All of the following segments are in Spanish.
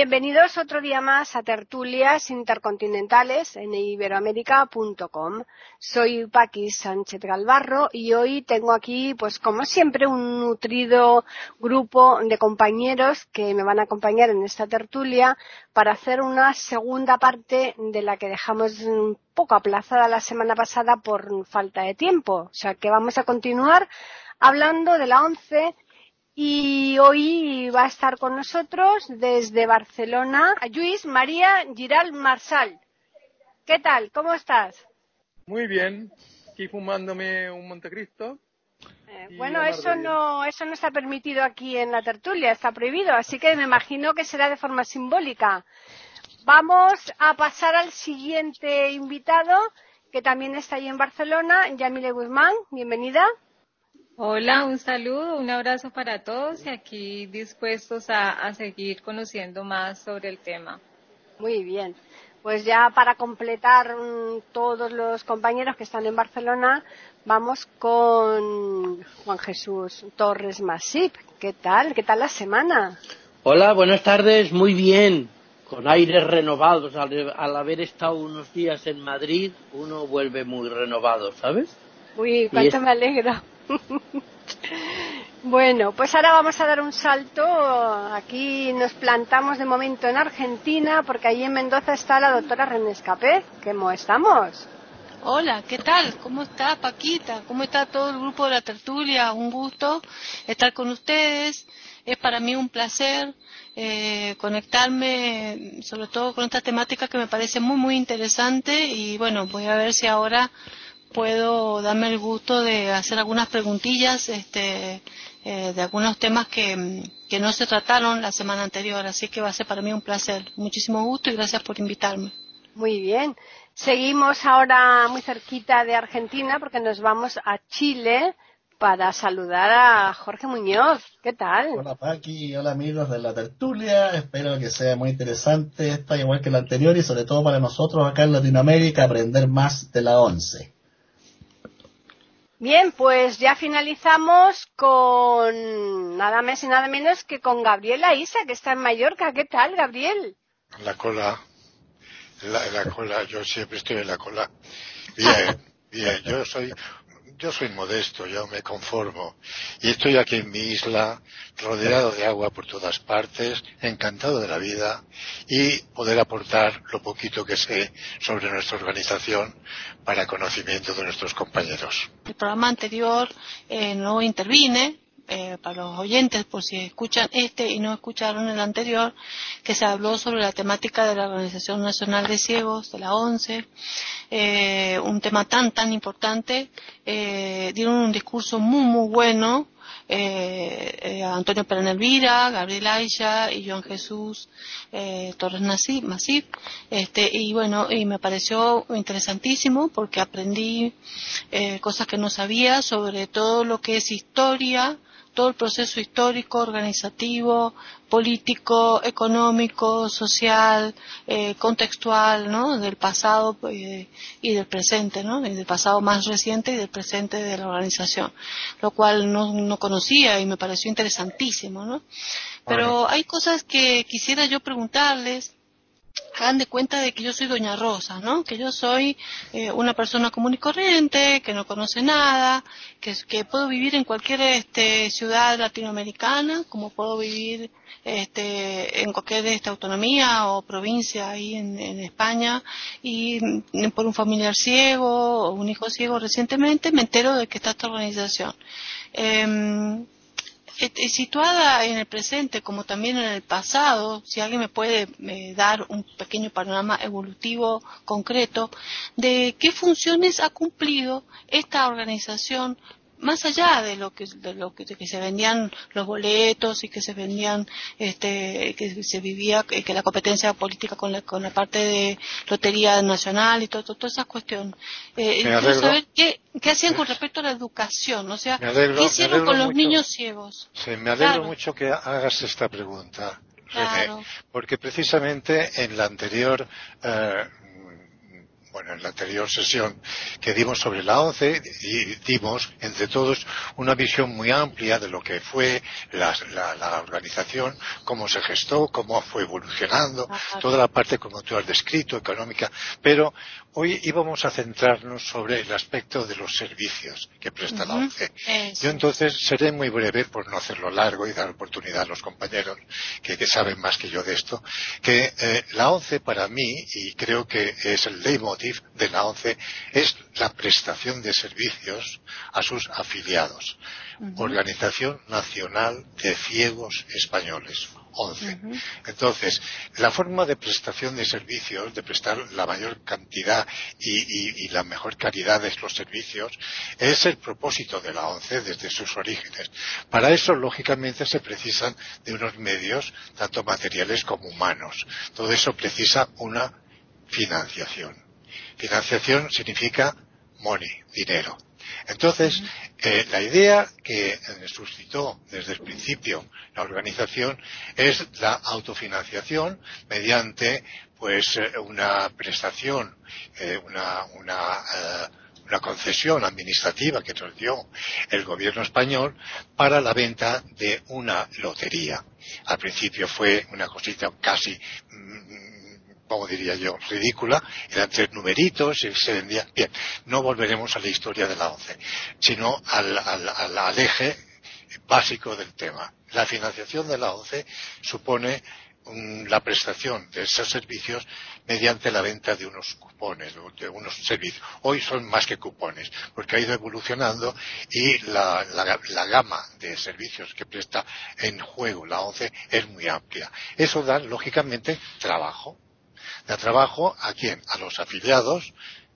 Bienvenidos otro día más a Tertulias Intercontinentales en iberoamérica.com. Soy Paqui Sánchez Galvarro y hoy tengo aquí, pues como siempre, un nutrido grupo de compañeros que me van a acompañar en esta tertulia para hacer una segunda parte de la que dejamos un poco aplazada la semana pasada por falta de tiempo. O sea que vamos a continuar hablando de la ONCE y hoy va a estar con nosotros desde Barcelona Luis María Giral Marsal. ¿Qué tal? ¿Cómo estás? Muy bien, aquí fumándome un Montecristo. Eh, bueno, eso no, eso no está permitido aquí en la tertulia, está prohibido, así que me imagino que será de forma simbólica. Vamos a pasar al siguiente invitado, que también está ahí en Barcelona, Yamile Guzmán, bienvenida. Hola, un saludo, un abrazo para todos y aquí dispuestos a, seguir conociendo más sobre el tema. Muy bien. Pues ya para completar mm, todos los compañeros que están en Barcelona, vamos con Juan Jesús Torres Masip. ¿Qué tal? ¿Qué tal la semana? Hola, buenas tardes. Muy bien. Con aires renovados. Al, al haber estado unos días en Madrid, uno vuelve muy renovado, ¿sabes? Uy, cuánto me alegro. Bueno, pues ahora vamos a dar un salto. Aquí nos plantamos de momento en Argentina, porque allí en Mendoza está la doctora René Escapé. ¿Cómo estamos? Hola, ¿qué tal? ¿Cómo está Paquita? ¿Cómo está todo el grupo de la tertulia? Un gusto estar con ustedes. Es para mí un placer eh, conectarme, sobre todo con esta temática que me parece muy, muy interesante. Y bueno, voy a ver si ahora puedo darme el gusto de hacer algunas preguntillas este, eh, de algunos temas que, que, no se trataron la semana anterior, así que va a ser para mí un placer. Muchísimo gusto y gracias por invitarme. Muy bien. Seguimos ahora muy cerquita de Argentina porque nos vamos a Chile para saludar a Jorge Muñoz. ¿Qué tal? Hola Paqui, hola amigos de la tertulia. Espero que sea muy interesante esta, igual que la anterior, y sobre todo para nosotros acá en Latinoamérica, aprender más de la ONCE. Bien, pues ya finalizamos con nada más y nada menos que con Gabriela Isa, que está en Mallorca. ¿Qué tal, Gabriel? La cola, la, la cola, yo siempre estoy en la cola. Bien, bien, yo soy yo soy modesto, yo me conformo. Y estoy aquí en mi isla, rodeado de agua por todas partes, encantado de la vida y poder aportar lo poquito que sé sobre nuestra organización para conocimiento de nuestros compañeros. El programa anterior eh, no intervine, eh, para los oyentes, por si escuchan este y no escucharon el anterior, que se habló sobre la temática de la Organización Nacional de Ciegos, de la ONCE, eh, un tema tan, tan importante. Eh, dieron un discurso muy, muy bueno. Antonio Elvira, Gabriel Aisha y Joan Jesús Torres Masip, este, y bueno, y me pareció interesantísimo porque aprendí cosas que no sabía sobre todo lo que es historia, todo el proceso histórico, organizativo, político, económico, social, eh, contextual, ¿no? Del pasado eh, y del presente, ¿no? Del pasado más reciente y del presente de la organización, lo cual no, no conocía y me pareció interesantísimo, ¿no? Pero hay cosas que quisiera yo preguntarles hagan de cuenta de que yo soy Doña Rosa, ¿no? Que yo soy eh, una persona común y corriente, que no conoce nada, que, puedo vivir en cualquier este, ciudad latinoamericana, como puedo vivir este, en cualquier esta autonomía o provincia ahí en, España, y mm, por un familiar ciego o un hijo ciego recientemente me entero de que está esta organización. Em, situada en el presente como también en el pasado, si alguien me puede eh, dar un pequeño panorama evolutivo concreto de qué funciones ha cumplido esta organización más allá de lo que de lo que, de que se vendían los boletos y que se vendían este que se vivía que la competencia política con la, con la parte de lotería nacional y todo, toda esa cuestión eh, quiero saber qué, qué hacían con respecto a la educación o sea qué hicieron con los niños ciegos sí, me alegro mucho que hagas esta pregunta René, porque precisamente en la anterior eh, bueno, en la anterior sesión que dimos sobre la ONCE, y dimos entre todos una visión muy amplia de lo que fue la, organización, cómo se gestó, cómo fue evolucionando, toda la parte como tú has descrito, económica, pero hoy íbamos a centrarnos sobre el aspecto de los servicios que presta la ONCE. Yo entonces seré muy breve por no hacerlo largo y dar oportunidad a los compañeros que, saben más que yo de esto, que eh, la ONCE para mí, y creo que es el leitmotiv de la ONCE es la prestación de servicios a sus afiliados. Organización Nacional de Ciegos Españoles. 11. Entonces, la forma de prestación de servicios, de prestar la mayor cantidad y, la mejor calidad de los servicios, es el propósito de la ONCE desde sus orígenes. Para eso, lógicamente, se precisan de unos medios, tanto materiales como humanos. Todo eso precisa una financiación. Financiación significa money, dinero. Entonces, eh, la idea que eh, suscitó desde el principio la organización es la autofinanciación mediante pues eh, una prestación, una, una concesión administrativa que nos dio el gobierno español para la venta de una lotería. Al principio fue una cosita casi mm, como diría yo, ridícula, eran tres numeritos y se vendía. Bien, no volveremos a la historia de la ONCE, sino al, eje básico del tema. La financiación de la ONCE supone la prestación de esos servicios mediante la venta de unos cupones, de unos servicios. Hoy son más que cupones, porque ha ido evolucionando y la, gama de servicios que presta en juego la ONCE es muy amplia. Eso da, lógicamente, trabajo da trabajo a quién? A los afiliados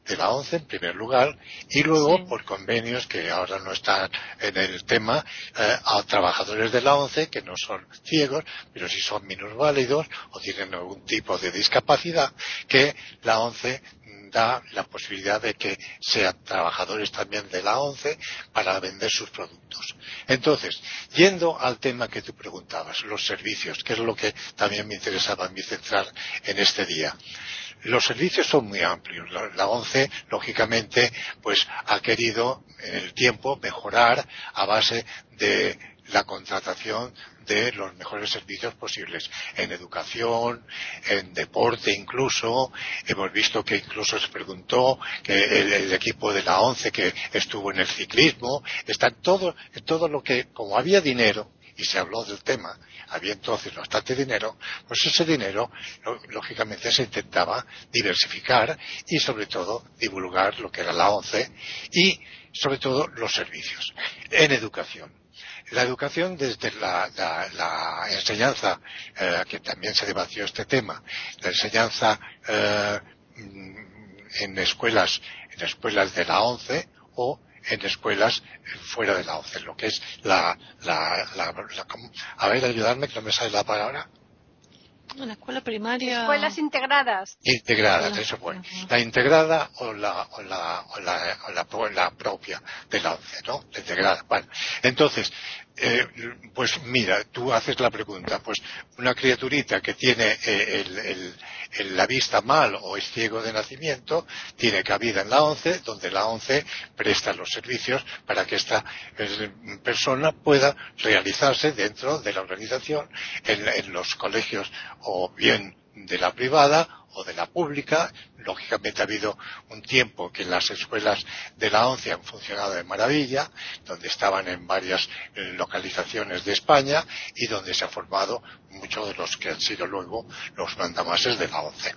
de la ONCE en primer lugar y luego por convenios que ahora no están en el tema eh, a trabajadores de la ONCE que no son ciegos pero si son minusválidos o tienen algún tipo de discapacidad que la ONCE da la posibilidad de que sean trabajadores también de la ONCE para vender sus productos. Entonces, yendo al tema que tú preguntabas, los servicios, que es lo que también me interesaba a mí centrar en este día. Los servicios son muy amplios. La, ONCE, lógicamente, pues ha querido en el tiempo mejorar a base de la contratación de los mejores servicios posibles en educación, en deporte incluso. Hemos visto que incluso se preguntó que el, equipo de la ONCE que estuvo en el ciclismo, está todo, todo lo que, como había dinero, y se habló del tema, había entonces bastante dinero, pues ese dinero lógicamente se intentaba diversificar y sobre todo divulgar lo que era la ONCE y sobre todo los servicios en educación la educación desde la, enseñanza, eh, que también se debatió este tema, la enseñanza eh, en escuelas, en escuelas de la ONCE o en escuelas fuera de la ONCE, lo que es la, la, la, a ver, ayudarme que no me sale la palabra. La escuela primaria. Escuelas integradas. Integradas, eso fue. La integrada o la, o la, o la, o la, propia de la ONCE, ¿no? La integrada. Bueno, entonces, eh, pues mira, tú haces la pregunta, pues una criaturita que tiene eh, la vista mal o es ciego de nacimiento, tiene cabida en la ONCE, donde la ONCE presta los servicios para que esta eh, persona pueda realizarse dentro de la organización en los colegios o bien de la privada o de la pública. Lógicamente ha habido un tiempo que las escuelas de la ONCE han funcionado de maravilla, donde estaban en varias eh, localizaciones de España y donde se han formado muchos de los que han sido luego los mandamases de la ONCE.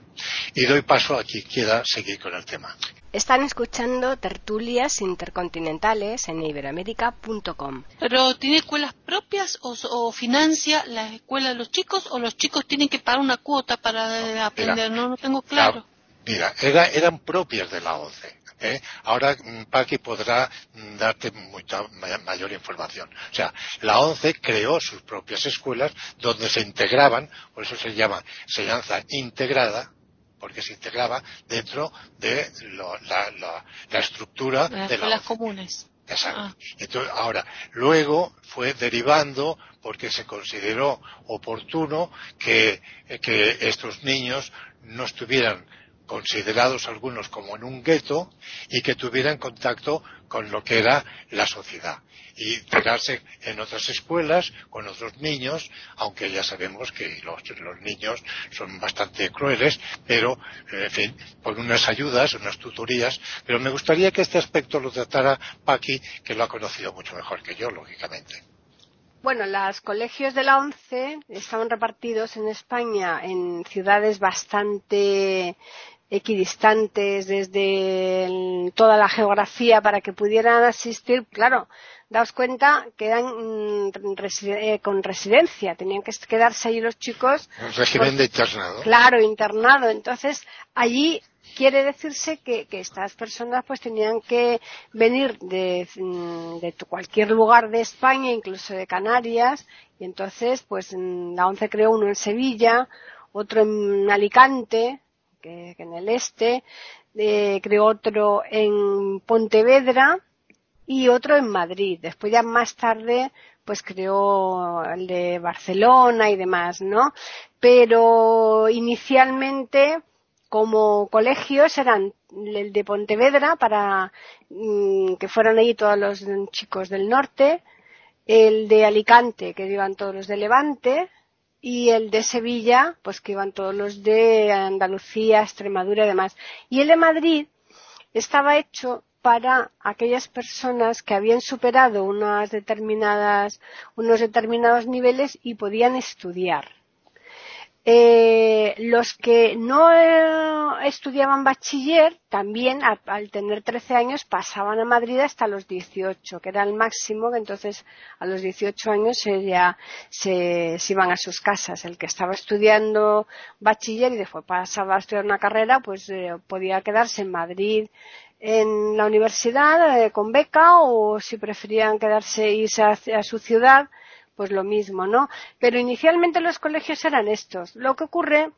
Y doy paso a quien quiera seguir con el tema. Están escuchando tertulias intercontinentales en iberoamérica.com. ¿Pero tiene escuelas propias o, financia la escuela de los chicos o los chicos tienen que pagar una cuota para aprender? no, no tengo claro. Mira, eran propias de la ONCE. ¿eh? ahora mm, Paqui podrá mm, darte mucha mayor información. O sea, la ONCE creó sus propias escuelas donde se integraban, por eso se llama enseñanza integrada, porque se integraba dentro de la, estructura de las escuelas comunes. Ah. Entonces, ahora, luego fue derivando porque se consideró oportuno que, que estos niños no estuvieran considerados algunos como en un gueto y que tuvieran contacto con lo que era la sociedad y integrarse en otras escuelas con otros niños, aunque ya sabemos que los, niños son bastante crueles, pero en fin, con unas ayudas, unas tutorías, pero me gustaría que este aspecto lo tratara Paqui, que lo ha conocido mucho mejor que yo, lógicamente. Bueno, los colegios de la ONCE estaban repartidos en España en ciudades bastante equidistantes desde toda la geografía para que pudieran asistir, claro, daos cuenta que eran mm, eh, con residencia, tenían que quedarse allí los chicos. Un régimen de internado. Claro, internado. Entonces, allí quiere decirse que, estas personas pues tenían que venir de, mm, de, cualquier lugar de España, incluso de Canarias, y entonces pues la ONCE creó uno en Sevilla, otro en Alicante, que, en el este, eh, creó otro en Pontevedra y otro en Madrid. Después ya más tarde pues creó el de Barcelona y demás, ¿no? Pero inicialmente como colegios eran el de Pontevedra para mm, que fueran ahí todos los chicos del norte, el de Alicante que iban todos los de Levante, y el de Sevilla, pues que iban todos los de Andalucía, Extremadura y demás. Y el de Madrid estaba hecho para aquellas personas que habían superado unas determinadas, unos determinados niveles y podían estudiar. Eh, los que no eh, estudiaban bachiller también al, tener 13 años pasaban a Madrid hasta los 18, que era el máximo, que entonces a los 18 años ya se, iban a sus casas. El que estaba estudiando bachiller y después pasaba a estudiar una carrera, pues eh, podía quedarse en Madrid en la universidad con beca o si preferían quedarse irse a su ciudad, pues lo mismo, ¿no? Pero inicialmente los colegios eran estos. Lo que ocurre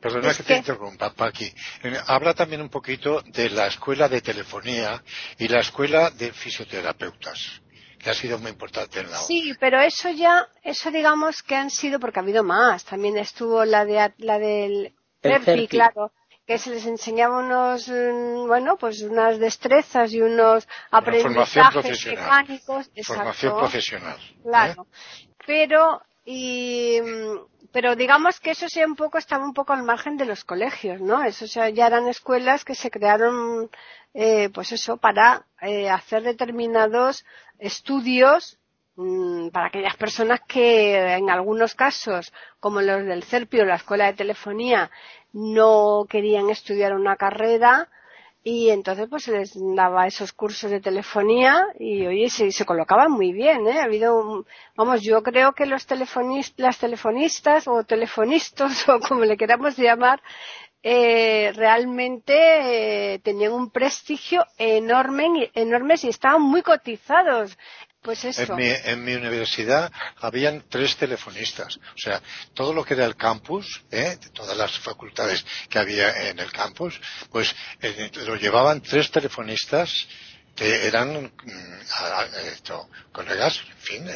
Perdona que, te interrumpa, Paqui. Eh, habla también un poquito de la escuela de telefonía y la escuela de fisioterapeutas, que ha sido muy importante en la Sí, pero eso ya, eso digamos que han sido, porque ha habido más. También estuvo la de la del claro, que se les enseñaba unos, mm, bueno, pues unas destrezas y unos aprendizajes mecánicos. Formación profesional. ¿eh? Claro. Pero, y, mm, pero digamos que eso sea un poco, estaba un poco al margen de los colegios, ¿no? Eso ya eran escuelas que se crearon, eh, pues eso, para eh, hacer determinados estudios para aquellas personas que en algunos casos, como los del CERPI o la Escuela de Telefonía, no querían estudiar una carrera y entonces pues se les daba esos cursos de telefonía y oye se, colocaban muy bien ¿eh? ha habido vamos yo creo que los telefonistas las telefonistas o telefonistas o como le queramos llamar eh, realmente eh, tenían un prestigio enorme enorme y estaban muy cotizados pues en mi, en mi, universidad habían tres telefonistas. O sea, todo lo que era el campus, ¿eh? todas las facultades que había en el campus, pues eh, lo llevaban tres telefonistas que eran mm, colegas, en fin,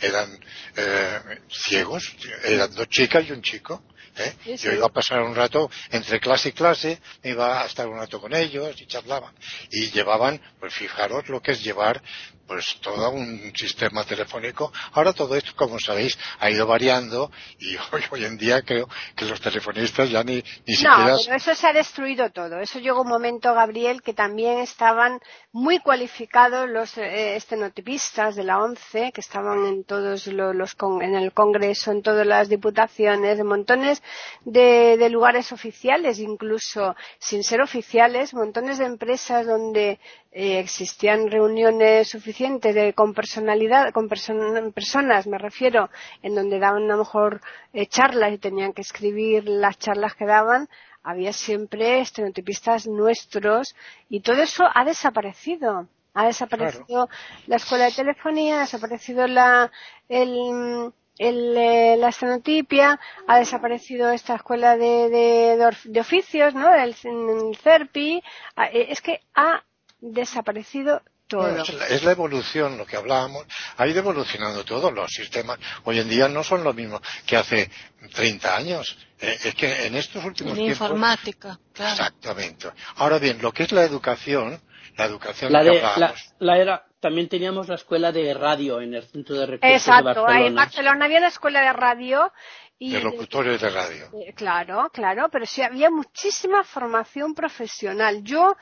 eran eh, ciegos, eran dos chicas y un chico. ¿eh? Yo iba a pasar un rato entre clase y clase, me iba a estar un rato con ellos y charlaban. Y llevaban, pues fijaros lo que es llevar pues todo un sistema telefónico. Ahora todo esto, como sabéis, ha ido variando y hoy, hoy en día creo que los telefonistas ya ni, ni siquiera... No, pero eso se ha destruido todo. Eso llegó un momento, Gabriel, que también estaban muy cualificados los eh, estenotipistas de la ONCE, que estaban en todos los, en el Congreso, en todas las diputaciones, en montones de, de lugares oficiales, incluso sin ser oficiales, montones de empresas donde eh, existían reuniones suficientes de, con personalidad, con personas, me refiero, en donde daban a lo mejor eh, charlas y tenían que escribir las charlas que daban, había siempre estenotipistas nuestros y todo eso ha desaparecido. Ha desaparecido la escuela de telefonía, ha desaparecido la, el, el, eh, la estenotipia, ha desaparecido esta escuela de, de, de oficios, ¿no? El, el CERPI. Ah, eh, es que ha desaparecido todo. Bueno, es, la, es, la, evolución, lo que hablábamos. Ha ido evolucionando todos los sistemas. Hoy en día no son lo mismo que hace 30 años. Eh, es que en estos últimos en tiempos. informática, claro. Exactamente. Ahora bien, lo que es la educación, la educación la que de, hablábamos. la, la era, también teníamos la escuela de radio en el centro de recursos Exacto, de Barcelona. en Barcelona había una escuela de radio y de locutorios de radio. Eh, Claro, claro, pero sí había muchísima formación profesional. Yo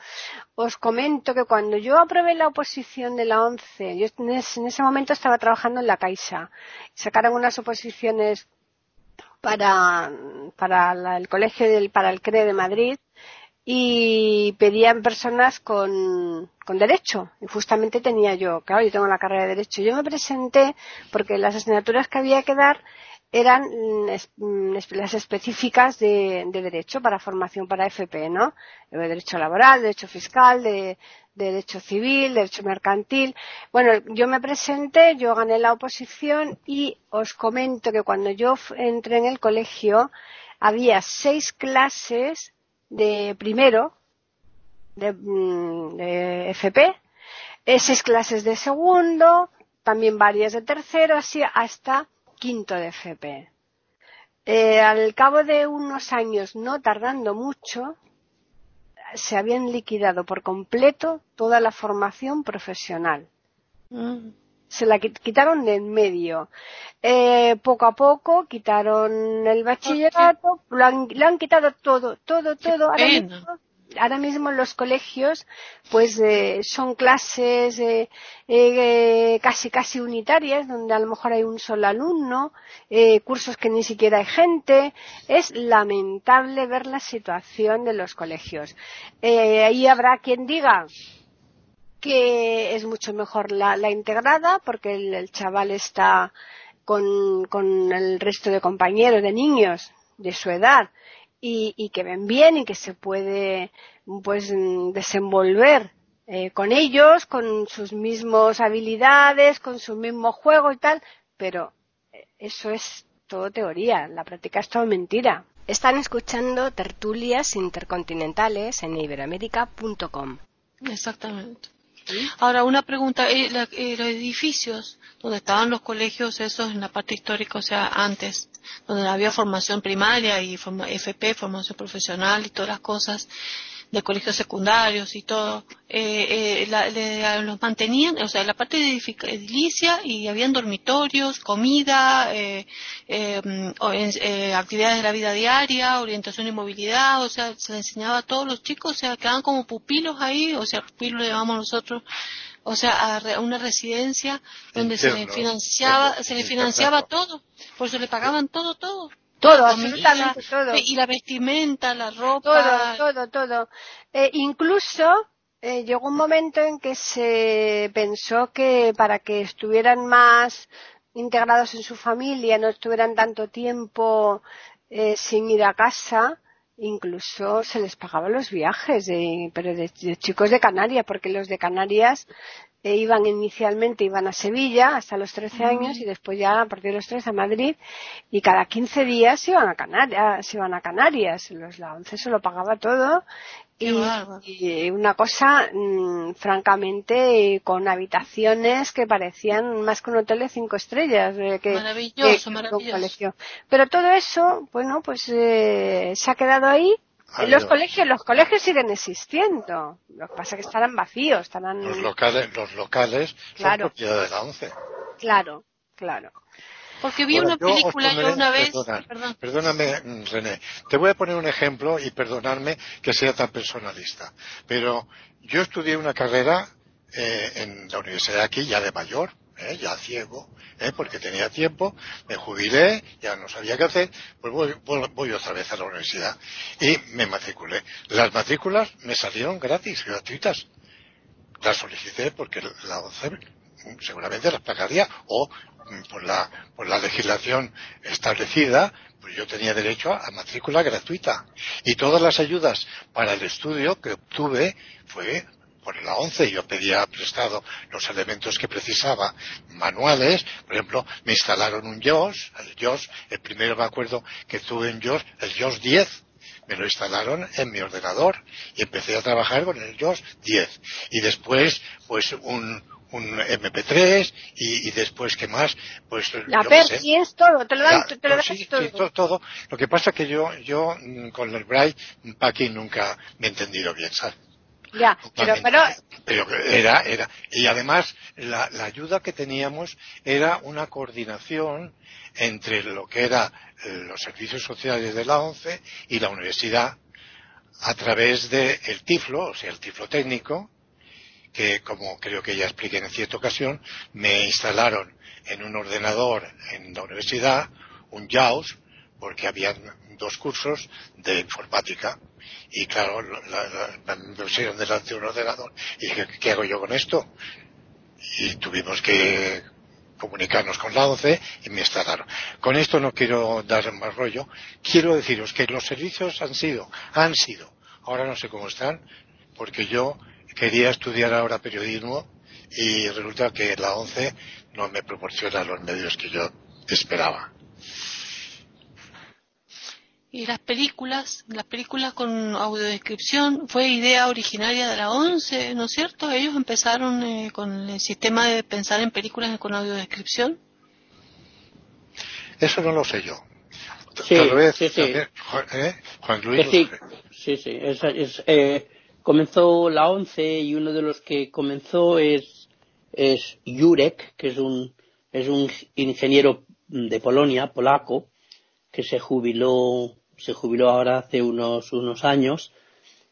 os comento que cuando yo aprobé la oposición de la ONCE, yo en ese, en ese momento estaba trabajando en la Caixa, sacaron unas oposiciones para, para la- el colegio del, para el CRE de Madrid y pedían personas con, con derecho. Y justamente tenía yo, claro, yo tengo la carrera de derecho. Yo me presenté porque las asignaturas que había que dar eran mm, mm, las específicas de, de derecho para formación para FP, ¿no? De derecho laboral, derecho fiscal, de, de derecho civil, derecho mercantil. Bueno, yo me presenté, yo gané la oposición y os comento que cuando yo entré en el colegio había seis clases de primero de, mm, de FP, eh, seis clases de segundo, también varias de tercero, así hasta quinto de FP. Eh, al cabo de unos años, no tardando mucho, se habían liquidado por completo toda la formación profesional Mm. se la qui- quitaron de en medio. Eh, poco a poco quitaron el bachillerato, lo han, lo han quitado todo, todo, todo. Ahora mismo, ahora mismo en los colegios, pues eh, son clases eh, eh, casi casi unitarias, donde a lo mejor hay un solo alumno, eh, cursos que ni siquiera hay gente. Es lamentable ver la situación de los colegios. Eh, ahí habrá quien diga que es mucho mejor la, la integrada porque el, chaval está con, con el resto de compañeros, de niños de su edad y que ven bien y que se puede pues mm, desenvolver eh, con ellos, con sus mismas habilidades, con su mismo juego y tal, pero eh, eso es todo teoría, la práctica es todo mentira. Están escuchando tertulias intercontinentales en iberoamérica.com. Exactamente. Ahora, una pregunta. eh, la- eh, los edificios donde estaban los colegios, esos en la parte histórica, o sea, antes, donde había formación primaria y forma- FP, formación profesional y todas las cosas, de colegios secundarios y todo, eh, eh, la- le- los mantenían, o sea, la parte de edilicia y habían dormitorios, comida, eh, o en- eh, actividades de la vida diaria, orientación y movilidad, o sea, se le enseñaba a todos los chicos, o sea, quedaban como pupilos ahí, o sea, pupilos le llamamos nosotros, o sea, a, una residencia donde se le financiaba, se le financiaba todo, por eso le pagaban todo, todo. Todo, absolutamente todo. Y la vestimenta, la ropa. Todo, todo, todo. Eh, incluso eh, llegó un momento en que se pensó que para que estuvieran más integrados en su familia, no estuvieran tanto tiempo eh, sin ir a casa, incluso se les pagaba los viajes, de, pero de, de chicos de Canarias, porque los de Canarias eh, iban inicialmente iban a Sevilla hasta los 13 años y después ya a partir de los 13 a Madrid y cada 15 días se iban a Canarias, se iban a Canarias. Los, la ONCE se lo pagaba todo y, una cosa mm, francamente con habitaciones que parecían más que un hotel de cinco estrellas eh, que, Maravilloso, maravilloso. Pero todo eso, bueno, pues eh, se ha quedado ahí. Ha los colegios, los colegios siguen existiendo. Lo que pasa es que estarán vacíos, estarán. Los locales, los locales Claro. son propiedad de la ONCE. Claro, claro. Porque vi Bueno, una yo película yo pondré- una vez. perdona, Perdón. Perdóname, mm, René. Te voy a poner un ejemplo y perdonarme que sea tan personalista. Pero yo estudié una carrera eh, en la universidad de aquí, ya de mayor, eh, ya ciego, eh, porque tenía tiempo, me jubilé, ya no sabía qué hacer, pues voy, voy- voy otra vez a la universidad y me matriculé. Las matrículas me salieron gratis, gratuitas. Las solicité porque la ONCE seguramente las pagaría o por la, por la legislación establecida, pues yo tenía derecho a matrícula gratuita. Y todas las ayudas para el estudio que obtuve fue por la ONCE. Yo pedía prestado los elementos que precisaba, manuales. Por ejemplo, me instalaron un JOS, el JOS, el primero me acuerdo que tuve en JOS, el JOS 10 me lo instalaron en mi ordenador y empecé a trabajar con el JOS 10. Y después, pues un, un MP3 y, y, después qué más pues la Percy es todo te lo dan, ya, te lo pues sí, todo. sí, todo, todo. lo que pasa que yo yo mm, con el Braille packing nunca me he entendido bien ¿sabes? Ya pero pero pero era era y además la, la ayuda que teníamos era una coordinación entre lo que era eh, los servicios sociales de la ONCE y la universidad a través del el tiflo o sea el tiflo técnico que, como creo que ya expliqué en cierta ocasión, me instalaron en un ordenador en la universidad un JAWS, porque habían dos cursos de informática. Y claro, la, la, me pusieron delante de un ordenador y dije, ¿qué hago yo con esto? Y tuvimos que comunicarnos con la OCE y me instalaron. Con esto no quiero dar más rollo. Quiero deciros que los servicios han sido, han sido, ahora no sé cómo están, porque yo quería estudiar ahora periodismo y resulta que la ONCE no me proporciona los medios que yo esperaba. Y las películas, las películas con audiodescripción fue idea originaria de la ONCE, ¿no es cierto? Ellos empezaron eh, con el sistema de pensar en películas con audiodescripción. Eso no lo sé yo. Sí, Tal vez, sí, sí. también, ¿eh? Juan Luis. Que sí, sí, sí. Es, es, eh, comenzó la ONCE y uno de los que comenzó es, es Jurek, que es un, es un ingeniero de Polonia, polaco, que se jubiló, se jubiló ahora hace unos, unos años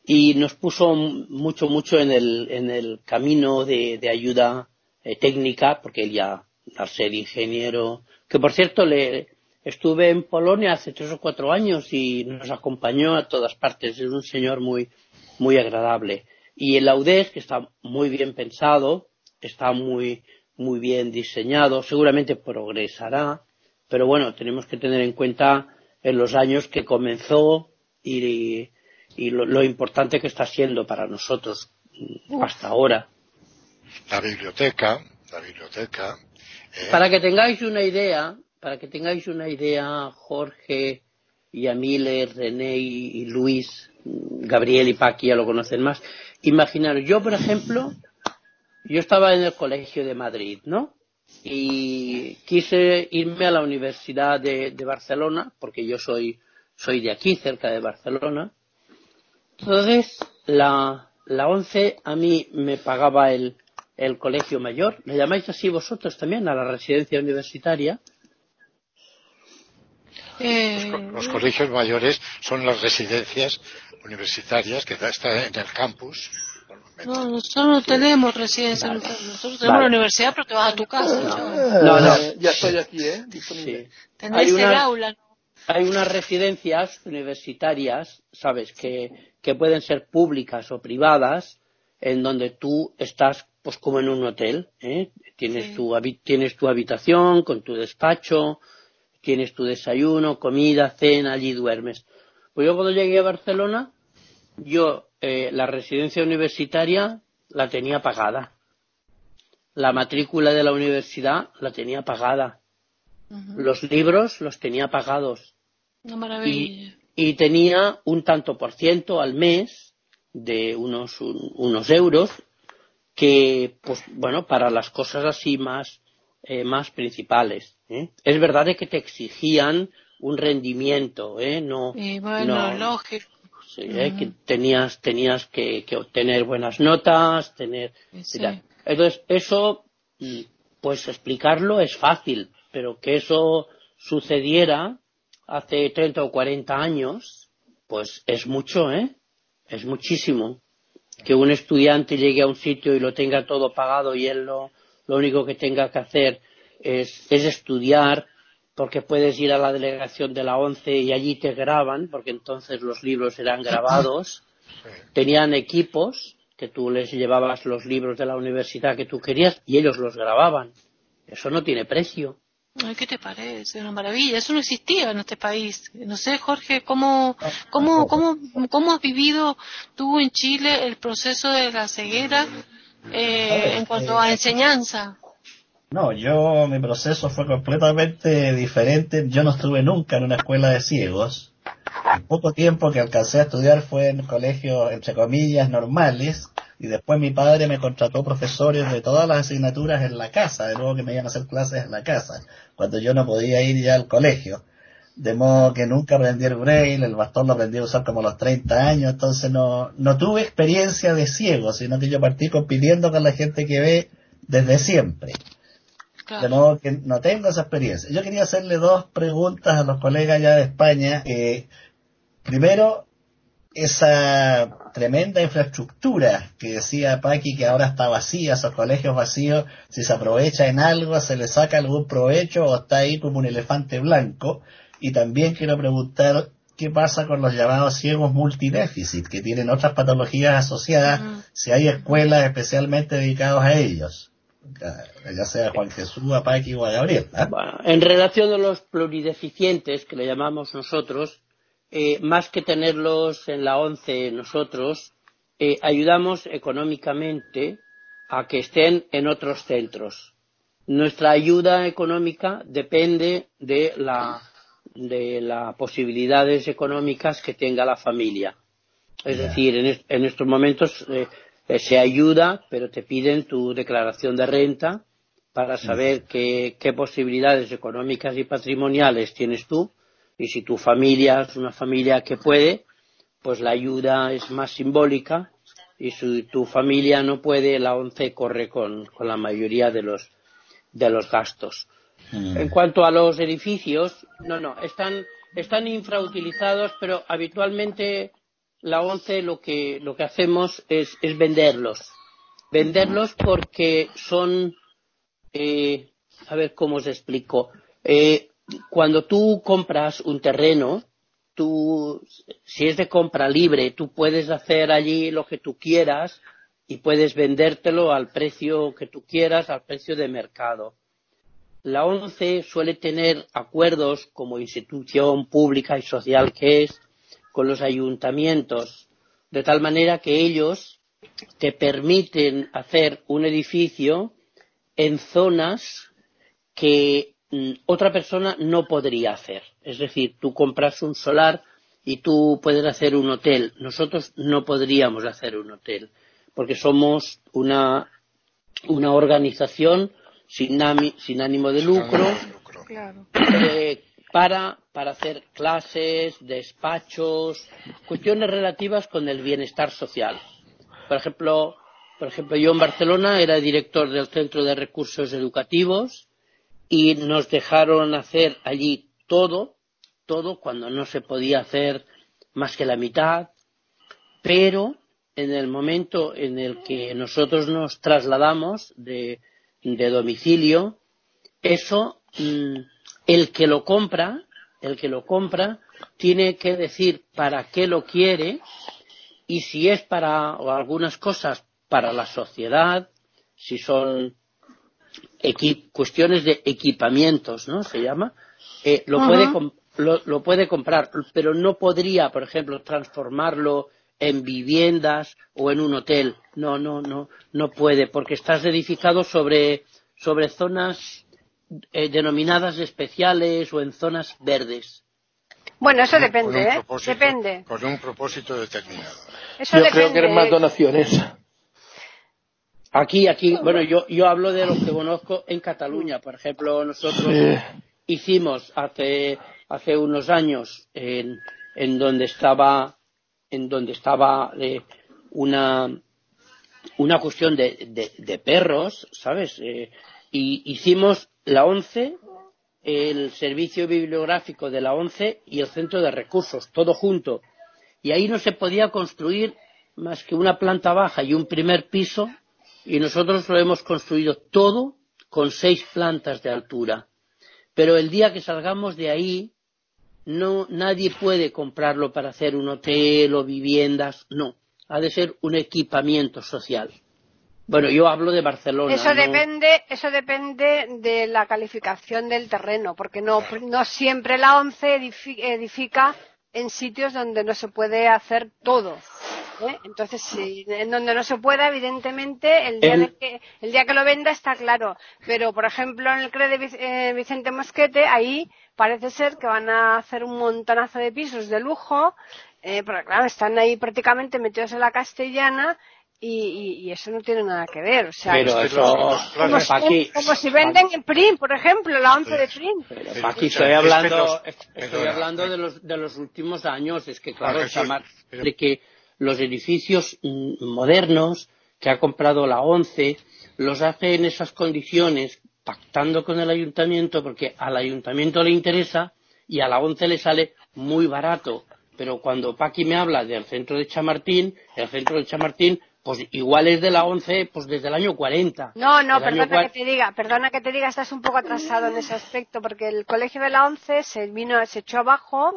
y nos puso mucho, mucho en el, en el camino de, de ayuda eh, técnica, porque él ya, al ser ingeniero, que por cierto le, estuve en Polonia hace tres o cuatro años y nos acompañó a todas partes. Es un señor muy, muy agradable. Y el Audes, que está muy bien pensado, está muy, muy bien diseñado, seguramente progresará, pero bueno, tenemos que tener en cuenta en los años que comenzó y, y lo, lo, importante que está siendo para nosotros hasta ahora. La biblioteca, la biblioteca. Eh, Para que tengáis una idea, para que tengáis una idea, Jorge y Amile, René y, y Luis, Gabriel y Paqui ya lo conocen más. Imaginaros, yo por ejemplo, yo estaba en el colegio de Madrid, ¿no? Y quise irme a la Universidad de, de Barcelona, porque yo soy, soy de aquí, cerca de Barcelona. Entonces, la, la ONCE a mí me pagaba el, el colegio mayor. ¿Le llamáis así vosotros también a la residencia universitaria? Los, co- los colegios mayores son las residencias universitarias que están en el campus. No, nosotros no tenemos residencia, Vale. nosotros tenemos Vale. la universidad, pero te vas a tu casa. No, no. Eh, ya estoy aquí, ¿eh? Disponible. Sí. El una- aula. Hay unas residencias universitarias, sabes, que, que pueden ser públicas o privadas, en donde tú estás pues como en un hotel, ¿eh? Tienes, Sí. tu, habi- tienes tu habitación con tu despacho, tienes tu desayuno, comida, cena, allí duermes. Pues yo cuando llegué a Barcelona, yo eh, la residencia universitaria la tenía pagada. La matrícula de la universidad la tenía pagada. Los libros los tenía pagados Una maravilla. y tenía un tanto por ciento al mes de unos, un- unos euros que, pues bueno, para las cosas así más, eh, más principales. ¿eh? Es verdad de que te exigían un rendimiento, ¿eh? No, Y bueno, no, lógico. ¿Eh? que tenías, tenías que, que obtener buenas notas, tener, Sí. Entonces, eso, mm, pues explicarlo es fácil, pero que eso sucediera hace 30 o 40 años, pues es mucho, ¿eh? Es muchísimo. Que un estudiante llegue a un sitio y lo tenga todo pagado y él lo, lo único que tenga que hacer es, es estudiar, porque puedes ir a la delegación de la ONCE y allí te graban, porque entonces los libros eran grabados tenían equipos que tú les llevabas los libros de la universidad que tú querías y ellos los grababan. Eso no tiene precio. Ay, ¿Qué te parece? Una maravilla. Eso no existía en este país. No sé, Jorge, ¿cómo, cómo, cómo, cómo has vivido tú en Chile el proceso de la ceguera eh, en cuanto a enseñanza? No, yo, mi proceso fue completamente diferente. Yo no estuve nunca en una escuela de ciegos. El poco tiempo que alcancé a estudiar fue en colegios, entre comillas, normales. Y después mi padre me contrató profesores de todas las asignaturas en la casa, de nuevo que me iban a hacer clases en la casa, cuando yo no podía ir ya al colegio. De modo que nunca aprendí el braille, el bastón lo aprendí a usar como a los 30 años, entonces no, no tuve experiencia de ciego, sino que yo partí compitiendo con la gente que ve desde siempre. De modo que no tengo esa experiencia. Yo quería hacerle dos preguntas a los colegas ya de España. Eh, primero, esa tremenda infraestructura que decía Paqui que ahora está vacía, esos colegios vacíos, si se aprovecha en algo, se le saca algún provecho o está ahí como un elefante blanco. Y también quiero preguntar qué pasa con los llamados ciegos multidéficit, que tienen otras patologías asociadas, si hay escuelas especialmente dedicadas a ellos, ya sea Juan Jesús, a Paqui o a Gabriel. Bueno, en relación a los plurideficientes, que le llamamos nosotros, eh, más que tenerlos en la ONCE nosotros, eh, ayudamos económicamente a que estén en otros centros. Nuestra ayuda económica depende de la de las posibilidades económicas que tenga la familia. Es decir, en, est- en estos momentos eh, eh, se ayuda, pero te piden tu declaración de renta para saber qué, qué posibilidades económicas y patrimoniales tienes tú. Y si tu familia es una familia que puede, pues la ayuda es más simbólica. Y si tu familia no puede, la ONCE corre con, con la mayoría de los, de los gastos. En cuanto a los edificios, no, no, están, están infrautilizados, pero habitualmente la ONCE lo que, lo que hacemos es, es venderlos. Venderlos porque son, eh, a ver cómo os explico. Eh, cuando tú compras un terreno, tú, si es de compra libre, tú puedes hacer allí lo que tú quieras y puedes vendértelo al precio que tú quieras, al precio de mercado. La ONCE suele tener acuerdos como institución pública y social que es con los ayuntamientos, de tal manera que ellos te permiten hacer un edificio en zonas que mm, otra persona no podría hacer. Es decir, tú compras un solar y tú puedes hacer un hotel. Nosotros no podríamos hacer un hotel porque somos una, una organización sin, sin ánimo de lucro Claro. eh, para, para hacer clases, despachos, cuestiones relativas con el bienestar social. Por ejemplo, por ejemplo, yo en Barcelona era director del Centro de Recursos Educativos y nos dejaron hacer allí todo, todo cuando no se podía hacer más que la mitad, pero en el momento en el que nosotros nos trasladamos de, de domicilio, eso mm, el que lo compra, el que lo compra, tiene que decir para qué lo quiere y si es para o algunas cosas para la sociedad, si son cuestiones de equipamientos, ¿no? Se llama, eh, lo, puede lo puede comprar, pero no podría, por ejemplo, transformarlo en viviendas o en un hotel. No, no, no, no puede, porque estás edificado sobre, sobre zonas eh, denominadas especiales o en zonas verdes. Bueno, eso depende, ¿eh? Depende. Con un propósito determinado. Eso Yo depende. creo que eran más donaciones. Aquí, aquí, bueno, yo, yo hablo de lo que conozco en Cataluña. Por ejemplo, nosotros Sí. hicimos hace, hace unos años en, en donde estaba, en donde estaba eh, una, una cuestión de, de, de perros, ¿sabes? Eh, y hicimos la ONCE, el servicio bibliográfico de la ONCE y el centro de recursos, todo junto. Y ahí no se podía construir más que una planta baja y un primer piso, y nosotros lo hemos construido todo con seis plantas de altura. Pero el día que salgamos de ahí, no, nadie puede comprarlo para hacer un hotel o viviendas, no. Ha de ser un equipamiento social. Bueno, yo hablo de Barcelona. Eso no- depende, eso depende de la calificación del terreno, porque no, no siempre la ONCE edifi- edifica en sitios donde no se puede hacer todo. ¿eh? Entonces, si en donde no se pueda, evidentemente, el día, El- de que, el día que lo venda está claro. Pero, por ejemplo, en el CRE de eh, Vicente Mosquete, ahí parece ser que van a hacer un montonazo de pisos de lujo, eh, porque claro, están ahí prácticamente metidos en la castellana y, y- y eso no tiene nada que ver. O sea, Pero es eso, como, si, Paqui, como si venden en print, por ejemplo, la once de print. Pero, Paqui, estoy hablando, estoy hablando de los, de los últimos años. Es que, claro, Ah, de que los edificios modernos que ha comprado la ONCE los hace en esas condiciones, pactando con el ayuntamiento, porque al ayuntamiento le interesa y a la ONCE le sale muy barato. Pero cuando Paqui me habla del centro de Chamartín, el centro de Chamartín, pues igual es de la ONCE pues desde el año 40. No, no, El perdona que te diga, perdona que te diga, estás un poco atrasado en ese aspecto, porque el colegio de la ONCE se vino, se echó abajo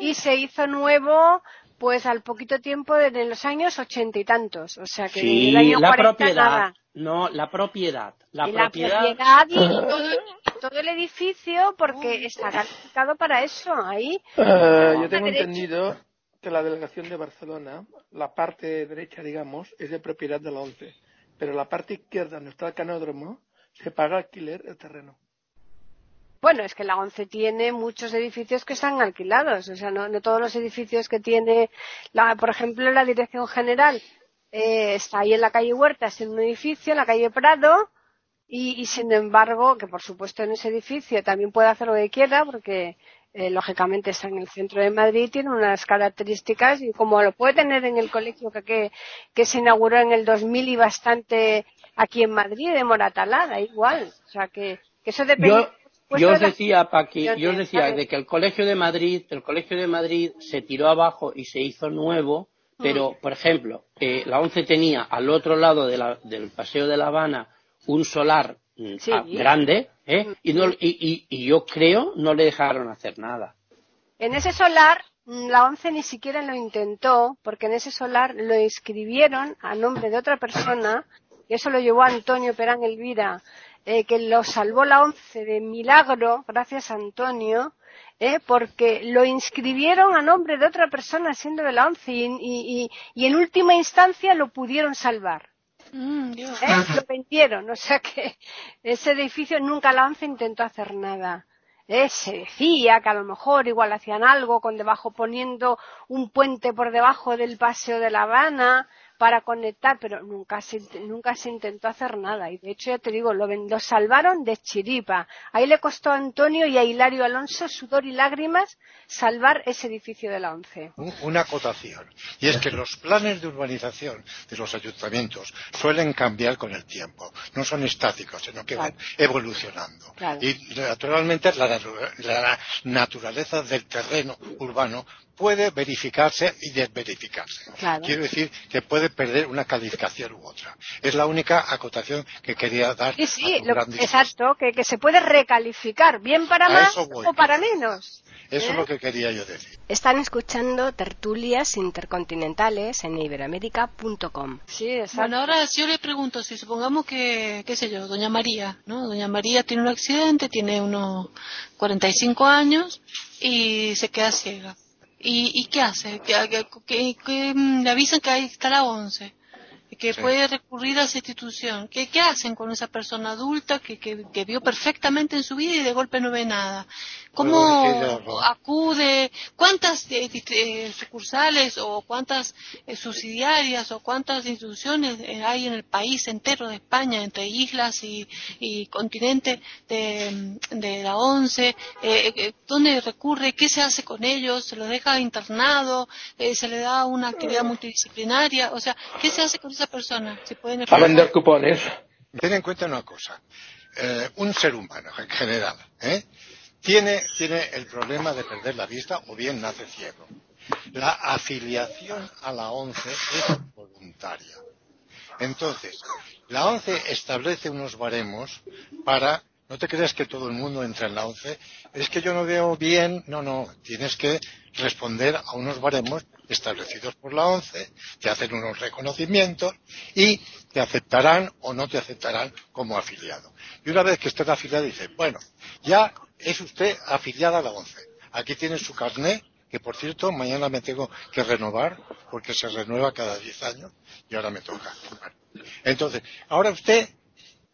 y se hizo nuevo, pues al poquito tiempo de en los años ochenta y tantos, o sea que Sí, el año la 40 propiedad. nada. No, la propiedad. La y propiedad. la propiedad y todo, todo el edificio, porque está calificado para eso, ahí. Eh, yo tengo entendido que la delegación de Barcelona, la parte derecha, digamos, es de propiedad de la ONCE, pero la parte izquierda, donde está el canódromo, se paga alquiler el terreno. Bueno, es que la ONCE tiene muchos edificios que están alquilados, o sea, no, no todos los edificios que tiene, la, por ejemplo, la Dirección General eh, está ahí en la calle Huertas, en un edificio, en la calle Prado, y, y sin embargo, que por supuesto en ese edificio también puede hacer lo que quiera, porque eh, lógicamente está en el centro de Madrid, tiene unas características, y como lo puede tener en el colegio que, que, que se inauguró en el 2000 y bastante aquí en Madrid, de Moratalá, da igual, o sea, que, que eso depende. Yo, os decía, Paqui, Yo os decía de que el Colegio de Madrid, el Colegio de Madrid se tiró abajo y se hizo nuevo, pero, por ejemplo, eh, la ONCE tenía al otro lado de la- del Paseo de La Habana un solar mm, Sí. ah, grande, ¿eh? y, no, y, y- y yo creo no le dejaron hacer nada. En ese solar, mm, la ONCE ni siquiera lo intentó, porque en ese solar lo inscribieron a nombre de otra persona, y eso lo llevó Antonio Perán Elvira, eh, que lo salvó la ONCE de milagro, gracias a Antonio, eh, porque lo inscribieron a nombre de otra persona siendo de la ONCE y, y- y- y en última instancia lo pudieron salvar. Mm. ¿eh? lo vendieron, o sea que ese edificio nunca la ONCE intentó hacer nada. ¿eh? Se decía que a lo mejor igual hacían algo con debajo poniendo un puente por debajo del paseo de La Habana para conectar, pero nunca se, nunca se intentó hacer nada. Y de hecho, ya te digo, lo, lo salvaron de chiripa. Ahí le costó a Antonio y a Hilario Alonso sudor y lágrimas salvar ese edificio de la ONCE. Un- una acotación. Y es que los planes de urbanización de los ayuntamientos suelen cambiar con el tiempo. No son estáticos, sino que van evolucionando. Claro. Y naturalmente la, la naturaleza del terreno urbano puede verificarse y desverificarse. Claro. Quiero decir que puede perder una calificación u otra. Es la única acotación que quería dar. Sí, sí, a tu lo- gran exacto, que, que se puede recalificar, bien para A más voy. o para menos. Eso ¿eh? es lo que quería yo decir. Están escuchando tertulias intercontinentales en iberoamérica.com. Sí, exacto. Bueno, ahora si yo le pregunto, si supongamos que, qué sé yo, doña María, ¿no? Doña María tiene un accidente, tiene unos 45 años y se queda ciega. ¿Y, y qué hace? ¿Qué, qué- qué- qué, mm, le avisan que ahí está la 11, que Sí. puede recurrir a esa institución. ¿Qué, qué hacen con esa persona adulta que, que, que vio perfectamente en su vida y de golpe no ve nada? ¿Cómo acude? ¿Cuántas eh, eh, sucursales o cuántas eh, subsidiarias o cuántas instituciones eh, hay en el país entero de España, entre islas y, y continente de, de la ONCE? Eh, ¿Dónde recurre? ¿Qué se hace con ellos? ¿Se los deja internado? Eh, ¿Se le da una actividad multidisciplinaria? O sea, ¿qué se hace con esa persona? Si pueden A vender cupones. Ten en cuenta una cosa. Eh, un ser humano en general ¿eh? Tiene, el problema de perder la vista o bien nace ciego. La afiliación a la ONCE es voluntaria. Entonces, la ONCE establece unos baremos para No te creas que todo el mundo entra en la ONCE. Es que yo no veo bien. No, no. Tienes que responder a unos baremos establecidos por la ONCE, te hacen unos reconocimientos y te aceptarán o no te aceptarán como afiliado. Y una vez que estés afiliado, dice, bueno, ya es usted afiliada a la ONCE. Aquí tiene su carnet, que por cierto, mañana me tengo que renovar, porque se renueva cada 10 años, y ahora me toca. Entonces, ahora usted